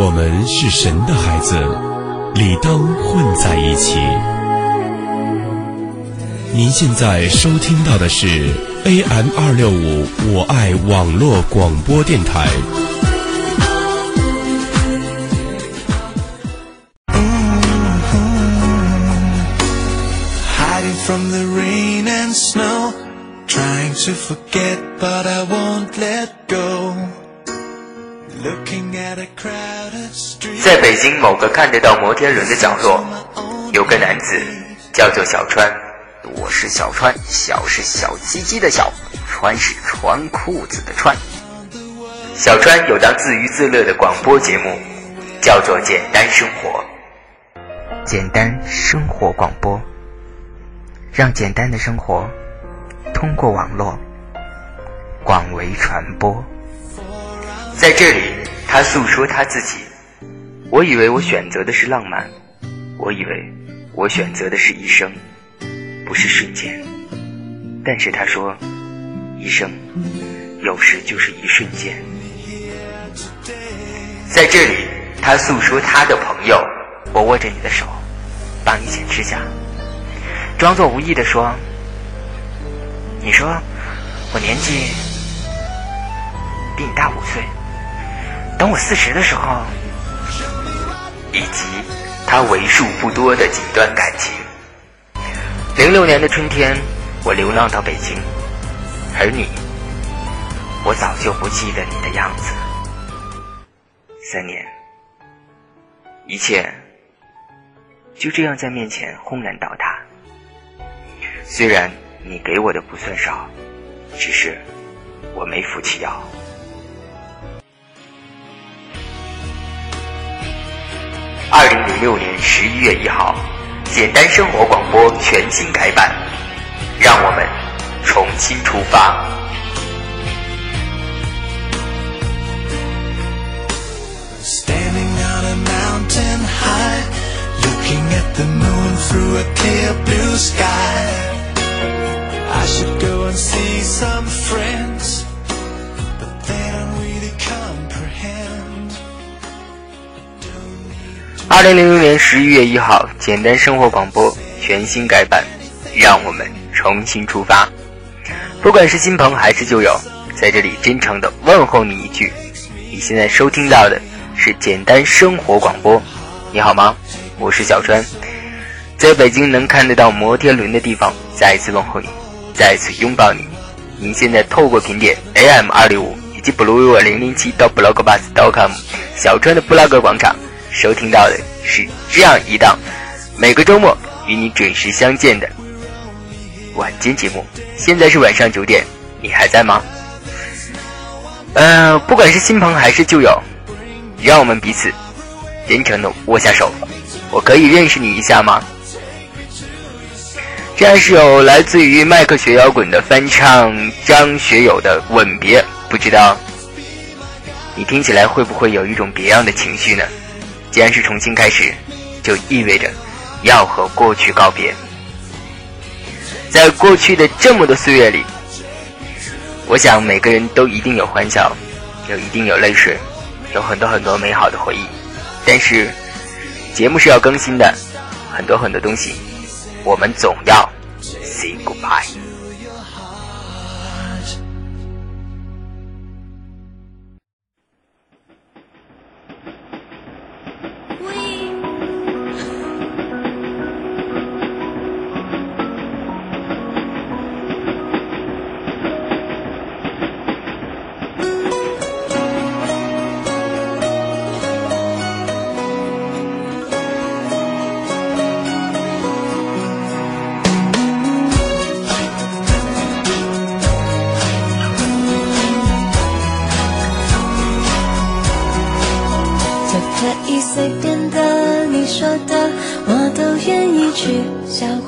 我们是神的孩子，理当混在一起。您现在收听到的是 AM 二六五我爱网络广播电台。to forget, but I won't let go. 在北京某个看得到摩天轮的角落，有个男子叫做小川。我是小川，小是小鸡鸡的小，川是穿裤子的川。小川有档自娱自乐的广播节目，叫做《简单生活》。简单生活广播。让简单的生活通过网络广为传播。在这里，他诉说他自己。我以为我选择的是浪漫，我以为我选择的是一生，不是瞬间。但是他说，一生有时就是一瞬间。在这里，他诉说他的朋友。我握着你的手，帮你剪指甲。装作无意的说：“你说我年纪比你大五岁，等我四十的时候，以及他为数不多的几段感情。零六年的春天，我流浪到北京，而你，我早就不记得你的样子。三年，一切就这样在面前轰然倒塌。”虽然你给我的不算少，只是我没福气要。二零零六年十一月一号，简单生活广播全新改版，让我们重新出发。Standing on a 二零零零年十一月一号，简单生活广播全新改版，让我们重新出发。不管是新朋还是旧友，在这里真诚的问候你一句：你现在收听到的是简单生活广播。你好吗？我是小川，在北京能看得到摩天轮的地方，再一次问候你。再一次拥抱你。您现在透过频点 AM 二六五以及 Blue 零零七到 Blog Bus dot com 小川的布拉格广场收听到的是这样一档每个周末与你准时相见的晚间节目。现在是晚上九点，你还在吗？呃，不管是新朋还是旧友，让我们彼此真诚的握下手。我可以认识你一下吗？这样是有来自于麦克学摇滚的翻唱张学友的《吻别》，不知道你听起来会不会有一种别样的情绪呢？既然是重新开始，就意味着要和过去告别。在过去的这么多岁月里，我想每个人都一定有欢笑，有一定有泪水，有很多很多美好的回忆。但是节目是要更新的，很多很多东西。我们总要 say goodbye。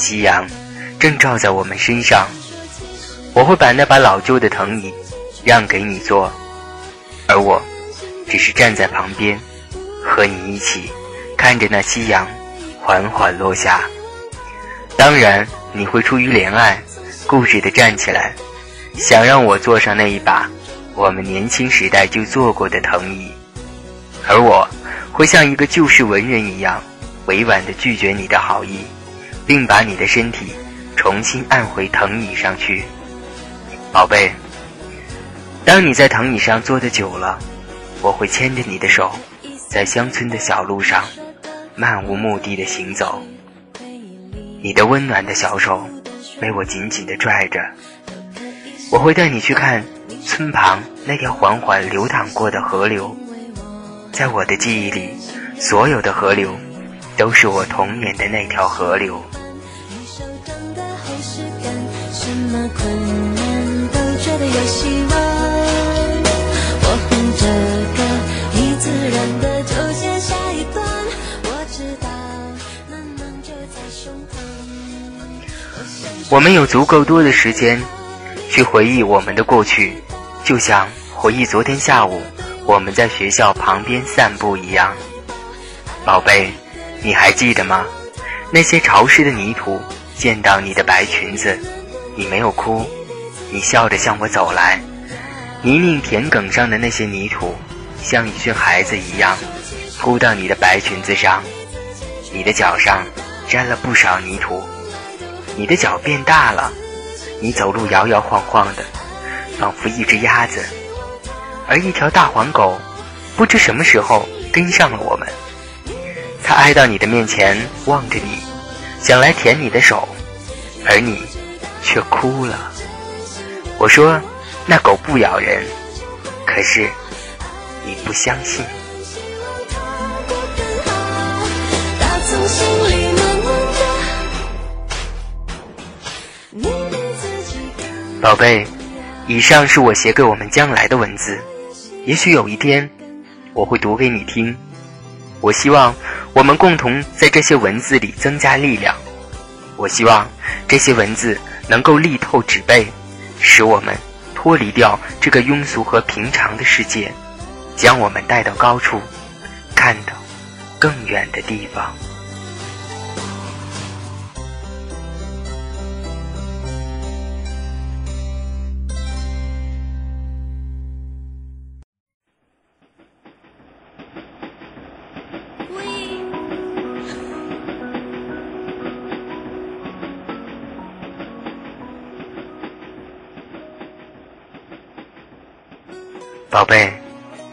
夕阳正照在我们身上。我会把那把老旧的藤椅让给你坐，而我只是站在旁边，和你一起看着那夕阳缓缓落下。当然，你会出于怜爱，固执地站起来，想让我坐上那一把我们年轻时代就坐过的藤椅，而我会像一个旧式文人一样，委婉地拒绝你的好意，并把你的身体重新按回藤椅上去。宝贝，当你在藤椅上坐的久了，我会牵着你的手，在乡村的小路上漫无目的的行走。你的温暖的小手被我紧紧的拽着，我会带你去看村旁那条缓缓流淌过的河流。在我的记忆里，所有的河流都是我童年的那条河流。有希望。我哼着歌，你自然的就接下一段。我知道，暖暖就在胸膛。我们有足够多的时间去回忆我们的过去，就像回忆昨天下午我们在学校旁边散步一样。宝贝，你还记得吗？那些潮湿的泥土溅到你的白裙子，你没有哭。你笑着向我走来，泥泞田埂上的那些泥土，像一群孩子一样，扑到你的白裙子上。你的脚上沾了不少泥土，你的脚变大了，你走路摇摇晃晃的，仿佛一只鸭子。而一条大黄狗，不知什么时候跟上了我们，它挨到你的面前，望着你，想来舔你的手，而你却哭了。我说，那狗不咬人，可是你不相信。宝贝，以上是我写给我们将来的文字，也许有一天我会读给你听。我希望我们共同在这些文字里增加力量。我希望这些文字能够力透纸背。使我们脱离掉这个庸俗和平常的世界，将我们带到高处，看到更远的地方。宝贝，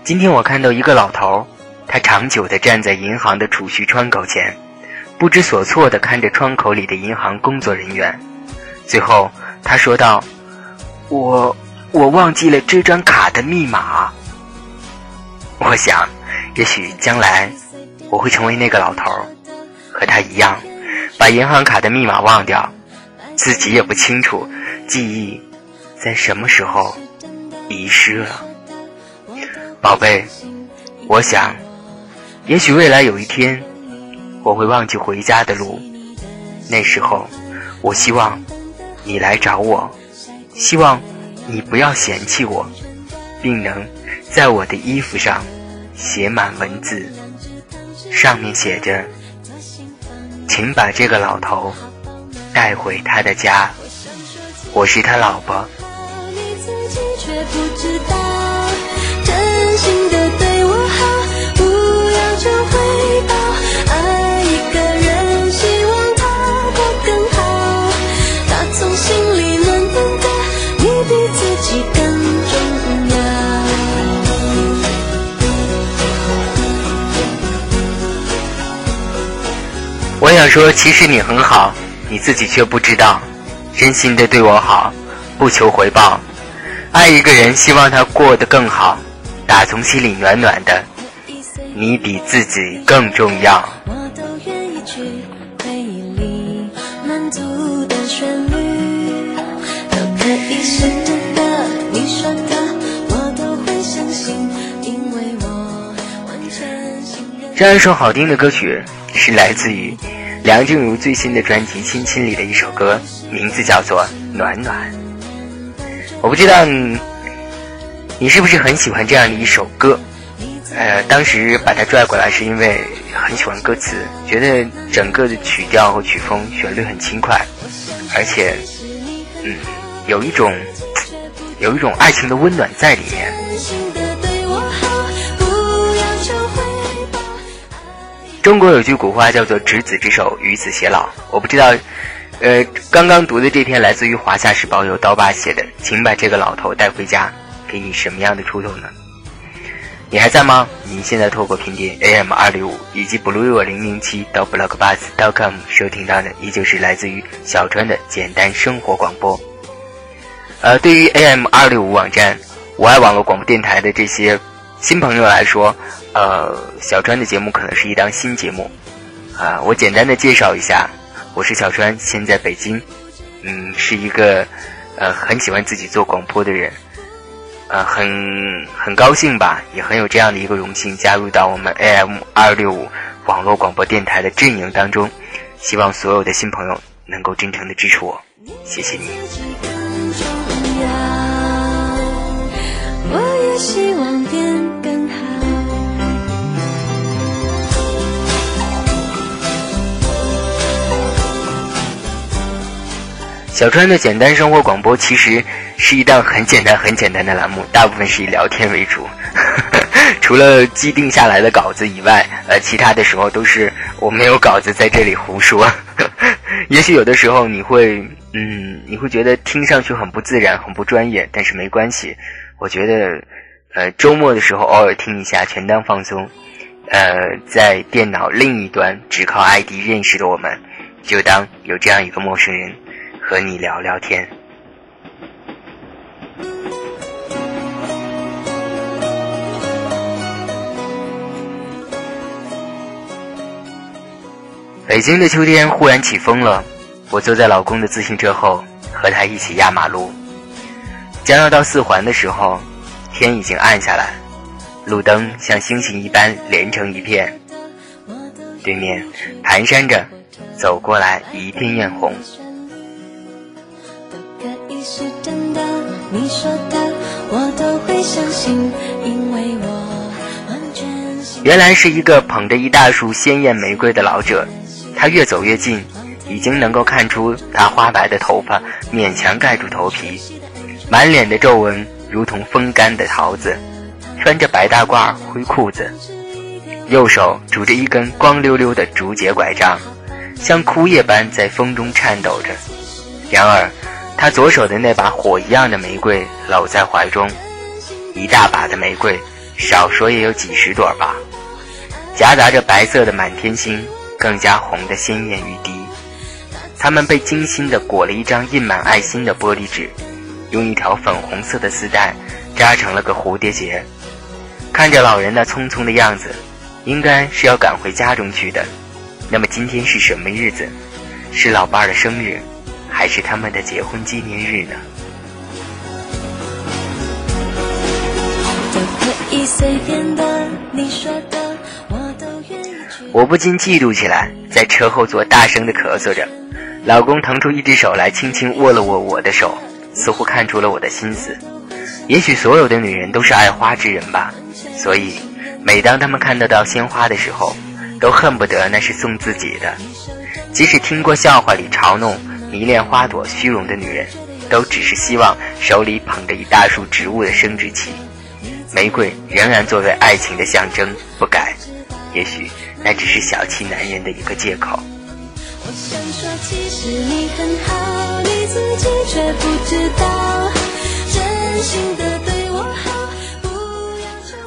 今天我看到一个老头，他长久地站在银行的储蓄窗口前，不知所措地看着窗口里的银行工作人员。最后，他说道：“我我忘记了这张卡的密码。”我想，也许将来我会成为那个老头，和他一样，把银行卡的密码忘掉，自己也不清楚记忆在什么时候遗失了。宝贝，我想，也许未来有一天，我会忘记回家的路。那时候，我希望你来找我，希望你不要嫌弃我，并能在我的衣服上写满文字，上面写着：“请把这个老头带回他的家，我是他老婆。”想说，其实你很好，你自己却不知道，真心的对我好，不求回报。爱一个人，希望他过得更好，打从心里暖暖的。你比自己更重要。这样一首好听的歌曲，是来自于梁静茹最新的专辑《亲亲》里的一首歌，名字叫做《暖暖》。我不知道你是不是很喜欢这样的一首歌？呃，当时把它拽过来是因为很喜欢歌词，觉得整个的曲调和曲风、旋律很轻快，而且，嗯，有一种有一种爱情的温暖在里面。中国有句古话叫做“执子之手，与子偕老”。我不知道，呃，刚刚读的这篇来自于《华夏时报》由刀疤写的，请把这个老头带回家，给你什么样的触动呢？你还在吗？您现在透过频点 AM 二六五以及 Blue 零零七到 blockbus.com 收听到的，依旧是来自于小川的简单生活广播。呃，对于 AM 二六五网站、我爱网络广播电台的这些新朋友来说，呃，小川的节目可能是一档新节目。啊，我简单的介绍一下，我是小川，现在北京，嗯，是一个呃很喜欢自己做广播的人。呃，很很高兴吧，也很有这样的一个荣幸，加入到我们 AM 二六五网络广播电台的阵营当中。希望所有的新朋友能够真诚的支持我，谢谢你。我也希望小川的简单生活广播其实是一档很简单、很简单的栏目，大部分是以聊天为主，除了既定下来的稿子以外，呃，其他的时候都是我没有稿子在这里胡说。也许有的时候你会，嗯，你会觉得听上去很不自然、很不专业，但是没关系。我觉得，呃，周末的时候偶尔听一下，全当放松。呃，在电脑另一端只靠 ID 认识的我们，就当有这样一个陌生人。和你聊聊天。北京的秋天忽然起风了，我坐在老公的自行车后，和他一起压马路。将要到四环的时候，天已经暗下来，路灯像星星一般连成一片。对面蹒跚着走过来一片艳红。你说的我都会相信，因为我完全原来是一个捧着一大束鲜艳玫瑰的老者，他越走越近，已经能够看出他花白的头发勉强盖住头皮，满脸的皱纹如同风干的桃子，穿着白大褂灰裤子，右手拄着一根光溜溜的竹节拐杖，像枯叶般在风中颤抖着。然而。他左手的那把火一样的玫瑰搂在怀中，一大把的玫瑰，少说也有几十朵吧，夹杂着白色的满天星，更加红的鲜艳欲滴。它们被精心的裹了一张印满爱心的玻璃纸，用一条粉红色的丝带扎成了个蝴蝶结。看着老人那匆匆的样子，应该是要赶回家中去的。那么今天是什么日子？是老伴儿的生日。还是他们的结婚纪念日呢？我不禁嫉妒起来，在车后座大声的咳嗽着。老公腾出一只手来，轻轻握了握我的手，似乎看出了我的心思。也许所有的女人都是爱花之人吧，所以每当她们看得到鲜花的时候，都恨不得那是送自己的。即使听过笑话里嘲弄。迷恋花朵、虚荣的女人，都只是希望手里捧着一大束植物的生殖器。玫瑰仍然作为爱情的象征不改，也许那只是小气男人的一个借口。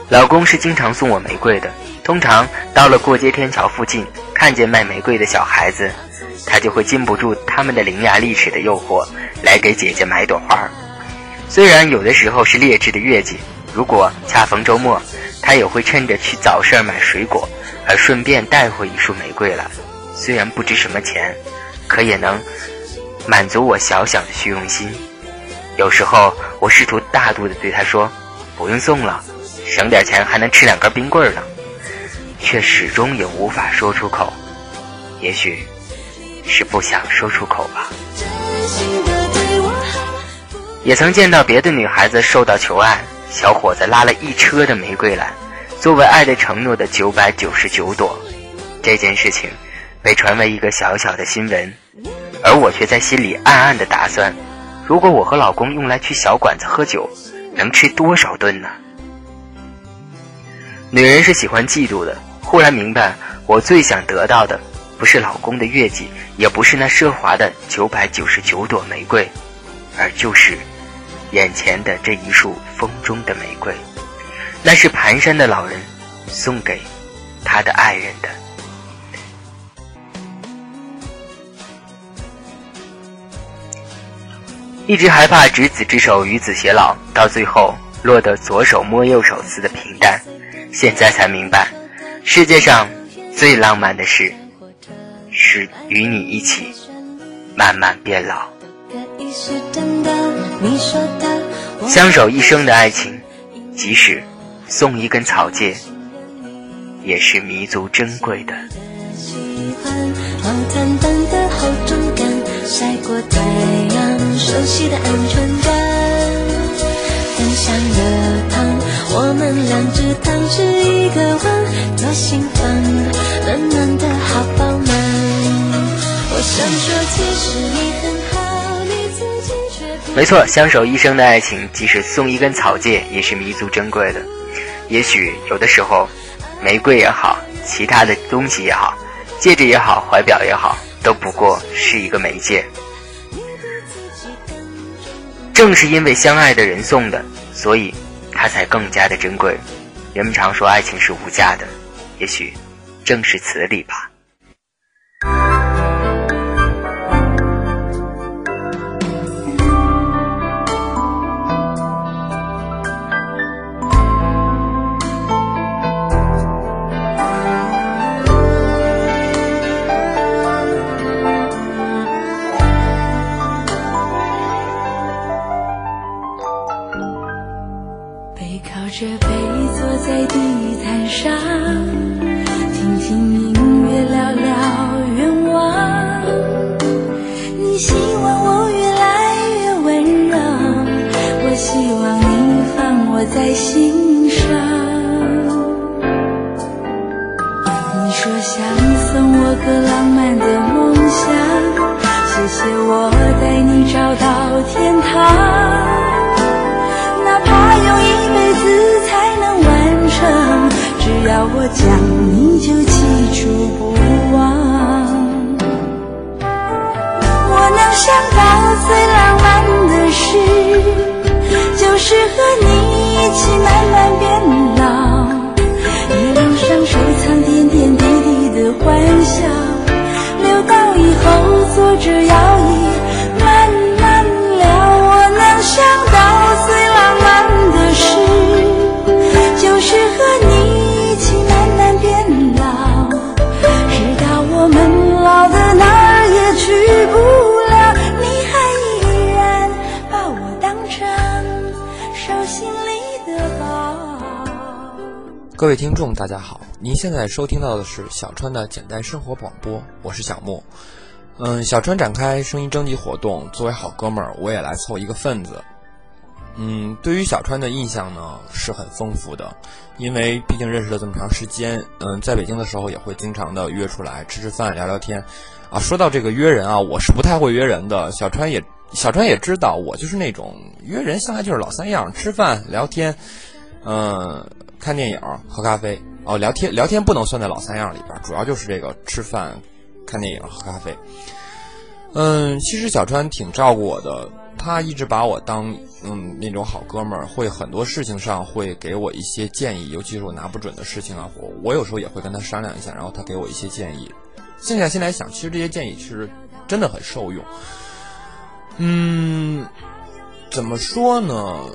老公是经常送我玫瑰的，通常到了过街天桥附近，看见卖玫瑰的小孩子。他就会禁不住他们的伶牙俐齿的诱惑，来给姐姐买朵花。虽然有的时候是劣质的月季，如果恰逢周末，他也会趁着去早市买水果，而顺便带回一束玫瑰来。虽然不值什么钱，可也能满足我小小的虚荣心。有时候我试图大度地对他说：“不用送了，省点钱还能吃两根冰棍呢。”却始终也无法说出口。也许是不想说出口吧。也曾见到别的女孩子受到求爱，小伙子拉了一车的玫瑰来，作为爱的承诺的九百九十九朵。这件事情被传为一个小小的新闻，而我却在心里暗暗的打算：如果我和老公用来去小馆子喝酒，能吃多少顿呢？女人是喜欢嫉妒的。忽然明白，我最想得到的。不是老公的月季，也不是那奢华的九百九十九朵玫瑰，而就是眼前的这一束风中的玫瑰。那是蹒跚的老人送给他的爱人的。一直害怕执子之手与子偕老，到最后落得左手摸右手似的平淡。现在才明白，世界上最浪漫的事。是与你一起慢慢变老，相守一生的爱情，即使送一根草芥，也是弥足珍贵的。晒过太阳，熟悉的鹌鹑蛋，分享热汤，我们两只汤匙一个碗，多心烦，暖暖的好饱。我想说，其实你和他，你自己没错，相守一生的爱情，即使送一根草芥，也是弥足珍贵的。也许有的时候，玫瑰也好，其他的东西也好，戒指也好，怀表也好，都不过是一个媒介。正是因为相爱的人送的，所以它才更加的珍贵。人们常说爱情是无价的，也许正是此理吧。个浪漫的梦想，谢谢我带你找到天堂。哪怕用一辈子才能完成，只要我讲，你就记住不忘。我能想到最浪漫的事，就是和你一起慢慢变老。一路上收藏。留到以后坐着摇椅各位听众，大家好！您现在收听到的是小川的简单生活广播，我是小木。嗯，小川展开声音征集活动，作为好哥们儿，我也来凑一个份子。嗯，对于小川的印象呢是很丰富的，因为毕竟认识了这么长时间。嗯，在北京的时候也会经常的约出来吃吃饭、聊聊天。啊，说到这个约人啊，我是不太会约人的。小川也小川也知道，我就是那种约人向来就是老三样：吃饭、聊天。嗯。看电影、喝咖啡哦，聊天聊天不能算在老三样里边，主要就是这个吃饭、看电影、喝咖啡。嗯，其实小川挺照顾我的，他一直把我当嗯那种好哥们儿，会很多事情上会给我一些建议，尤其是我拿不准的事情啊，我我有时候也会跟他商量一下，然后他给我一些建议。静下心来想，其实这些建议其实真的很受用。嗯，怎么说呢？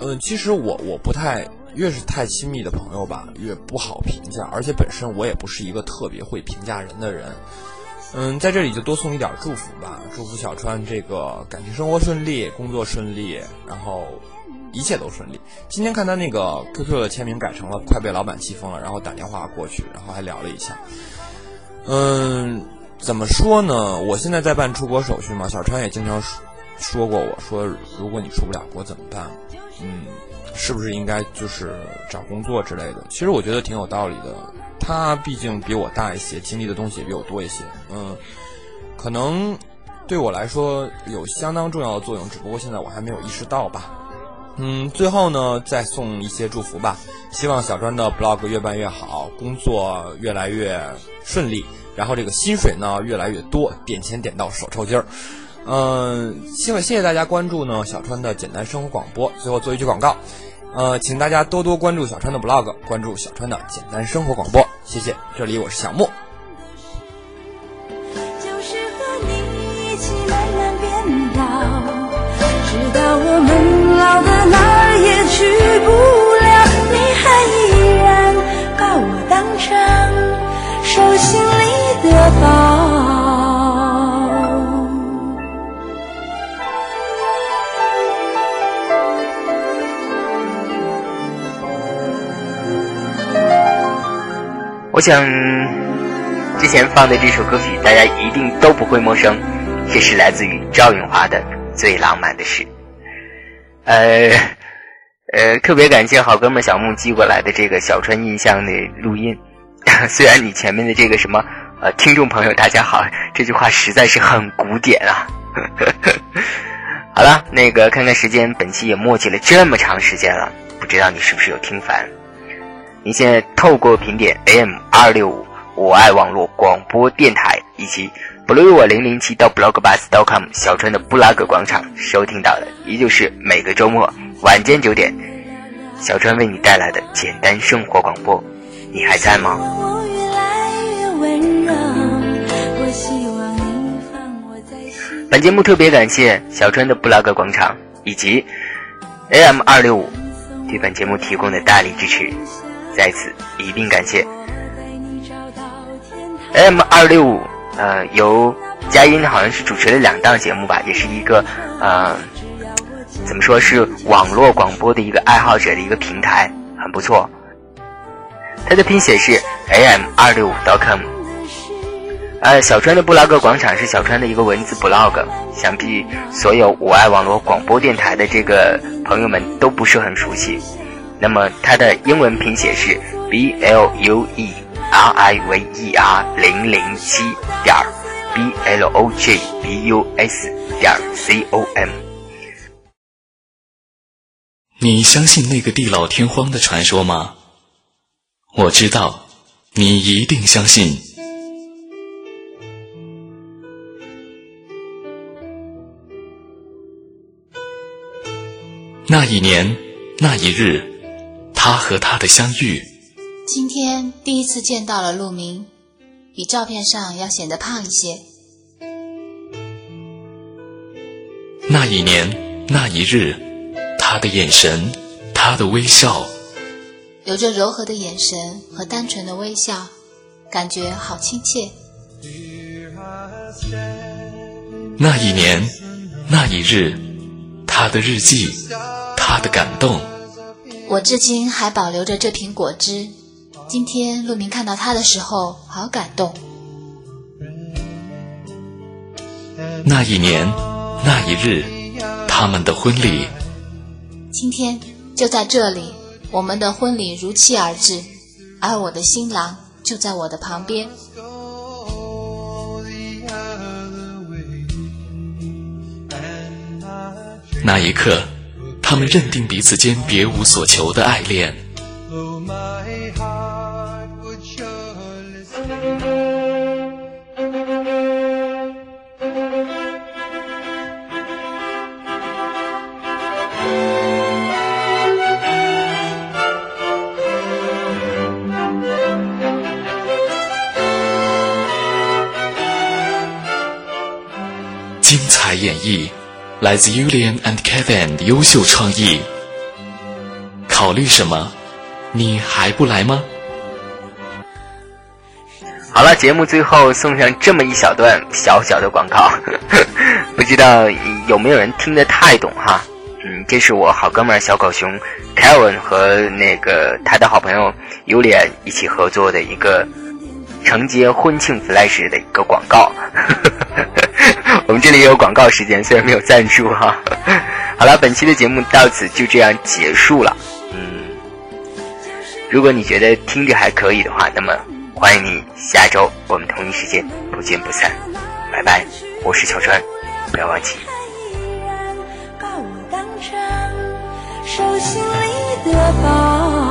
嗯，其实我我不太。越是太亲密的朋友吧，越不好评价。而且本身我也不是一个特别会评价人的人。嗯，在这里就多送一点祝福吧，祝福小川这个感情生活顺利，工作顺利，然后一切都顺利。今天看他那个 QQ 的签名改成了快被老板气疯了，然后打电话过去，然后还聊了一下。嗯，怎么说呢？我现在在办出国手续嘛，小川也经常说说过我说，如果你出不了国怎么办？嗯，是不是应该就是找工作之类的？其实我觉得挺有道理的。他毕竟比我大一些，经历的东西也比我多一些。嗯，可能对我来说有相当重要的作用，只不过现在我还没有意识到吧。嗯，最后呢，再送一些祝福吧。希望小专的 blog 越办越好，工作越来越顺利，然后这个薪水呢越来越多，点钱点到手抽筋儿。嗯，希望谢谢大家关注呢小川的简单生活广播。最后做一句广告，呃，请大家多多关注小川的 blog，关注小川的简单生活广播。谢谢，这里我是小木。就是和你一起慢慢变老，直到我们老的哪儿也去不我想，之前放的这首歌曲大家一定都不会陌生，这是来自于赵咏华的《最浪漫的事》。呃呃，特别感谢好哥们小木寄过来的这个小川印象的录音。虽然你前面的这个什么呃，听众朋友大家好，这句话实在是很古典啊。好了，那个看看时间，本期也默契了这么长时间了，不知道你是不是有听烦？您现在透过频点 AM 二六五我爱网络广播电台以及 blue 我零零七到 blogbus.com 小川的布拉格广场收听到的，依旧是每个周末晚间九点，小川为你带来的简单生活广播。你还在吗？本节目特别感谢小川的布拉格广场以及 AM 二六五对本节目提供的大力支持，在此一并感谢。M 二六五，呃，由佳音好像是主持了两档节目吧，也是一个呃，怎么说是网络广播的一个爱好者的一个平台，很不错。它的拼写是 am 二六五 .com。呃，小川的布拉格广场是小川的一个文字 blog，想必所有我爱网络广播电台的这个朋友们都不是很熟悉。那么它的英文拼写是 b l u e r i v e r 零零七点 b l o g b u s 点 c o m。你相信那个地老天荒的传说吗？我知道，你一定相信。那一年，那一日，他和他的相遇。今天第一次见到了陆明，比照片上要显得胖一些。那一年，那一日，他的眼神，他的微笑，有着柔和的眼神和单纯的微笑，感觉好亲切。那一年，那一日，他的日记，他的感动。我至今还保留着这瓶果汁。今天陆明看到它的时候，好感动。那一年，那一日，他们的婚礼。今天就在这里，我们的婚礼如期而至，而我的新郎就在我的旁边。那一刻，他们认定彼此间别无所求的爱恋。精彩演绎来自 Julian and Kevin 的优秀创意。考虑什么？你还不来吗？好了，节目最后送上这么一小段小小的广告，不知道有没有人听得太懂哈？嗯，这是我好哥们儿小狗熊 Kevin 和那个他的好朋友尤脸一起合作的一个承接婚庆 flash 的一个广告。我们这里也有广告时间，虽然没有赞助哈。好了，本期的节目到此就这样结束了。嗯，如果你觉得听着还可以的话，那么欢迎你下周我们同一时间不见不散。拜拜，我是小川，不要忘记。依然把我当成手心里的宝。